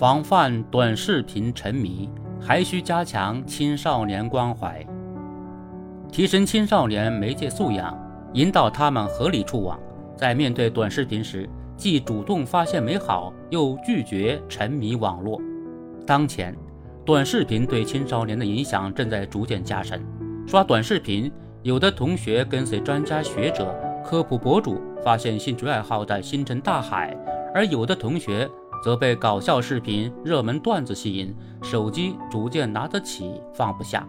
防范短视频沉迷，还需加强青少年关怀，提升青少年媒介素养，引导他们合理触网。在面对短视频时，既主动发现美好，又拒绝沉迷网络。当前，短视频对青少年的影响正在逐渐加深。刷短视频，有的同学跟随专家学者、科普博主，发现兴趣爱好的星辰大海；而有的同学则被搞笑视频、热门段子吸引，手机逐渐拿得起放不下。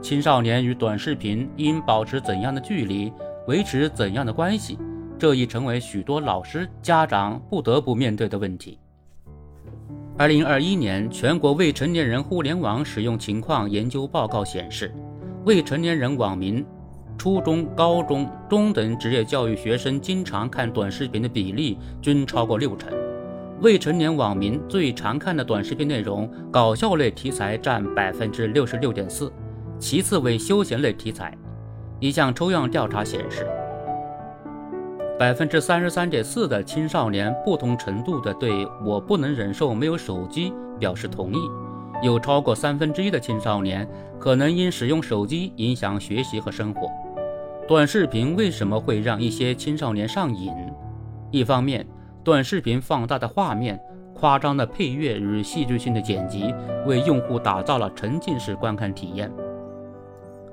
青少年与短视频应保持怎样的距离，维持怎样的关系？这已成为许多老师、家长不得不面对的问题。二零二一年全国未成年人互联网使用情况研究报告显示，未成年人网民、初中、高中、中等职业教育学生经常看短视频的比例均超过六成。未成年网民最常看的短视频内容，搞笑类题材占百分之六十六点四，其次为休闲类题材。一项抽样调查显示。百分之三十三点四的青少年不同程度的对我不能忍受没有手机表示同意，有超过三分之一的青少年可能因使用手机影响学习和生活。短视频为什么会让一些青少年上瘾？一方面，短视频放大的画面、夸张的配乐与戏剧性的剪辑，为用户打造了沉浸式观看体验。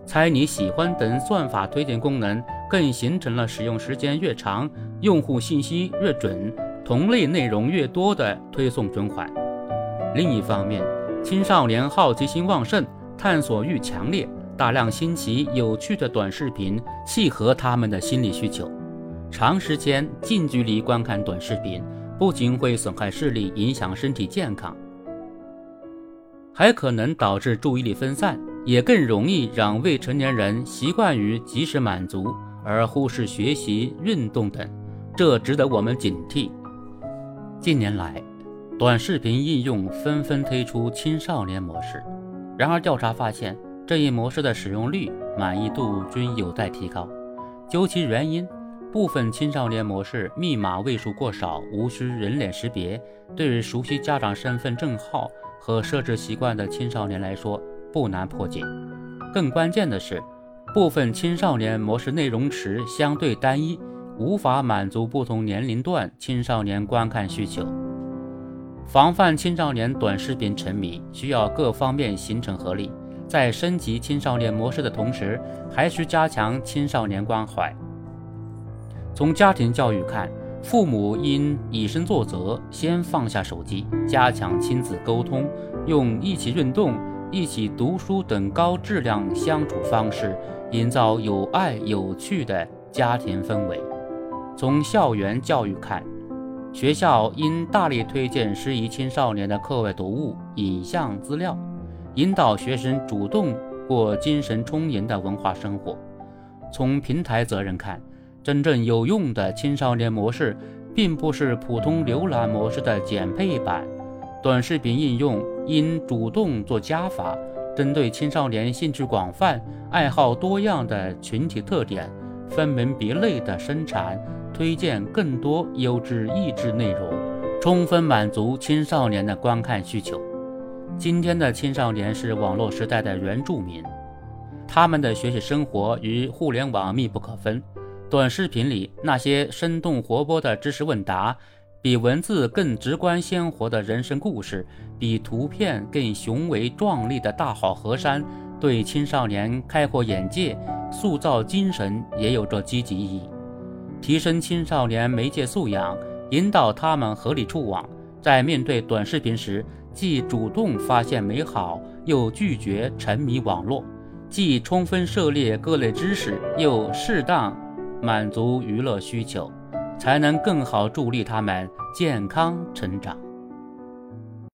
猜你喜欢等算法推荐功能，更形成了使用时间越长、用户信息越准、同类内容越多的推送循环。另一方面，青少年好奇心旺盛、探索欲强烈，大量新奇有趣的短视频契合他们的心理需求。长时间近距离观看短视频，不仅会损害视力、影响身体健康，还可能导致注意力分散。也更容易让未成年人习惯于及时满足，而忽视学习、运动等，这值得我们警惕。近年来，短视频应用纷纷推出青少年模式，然而调查发现，这一模式的使用率、满意度均有待提高。究其原因，部分青少年模式密码位数过少，无需人脸识别，对于熟悉家长身份证号和设置习惯的青少年来说。不难破解，更关键的是，部分青少年模式内容池相对单一，无法满足不同年龄段青少年观看需求。防范青少年短视频沉迷，需要各方面形成合力，在升级青少年模式的同时，还需加强青少年关怀。从家庭教育看，父母应以身作则，先放下手机，加强亲子沟通，用一起运动。一起读书等高质量相处方式，营造有爱有趣的家庭氛围。从校园教育看，学校应大力推荐适宜青少年的课外读物、影像资料，引导学生主动过精神充盈的文化生活。从平台责任看，真正有用的青少年模式，并不是普通浏览模式的减配版。短视频应用应主动做加法，针对青少年兴趣广泛、爱好多样的群体特点，分门别类的生产推荐更多优质益智内容，充分满足青少年的观看需求。今天的青少年是网络时代的原住民，他们的学习生活与互联网密不可分。短视频里那些生动活泼的知识问答。比文字更直观鲜活的人生故事，比图片更雄伟壮丽的大好河山，对青少年开阔眼界、塑造精神也有着积极意义。提升青少年媒介素养，引导他们合理触网，在面对短视频时，既主动发现美好，又拒绝沉迷网络；既充分涉猎各类知识，又适当满足娱乐需求。才能更好助力他们健康成长。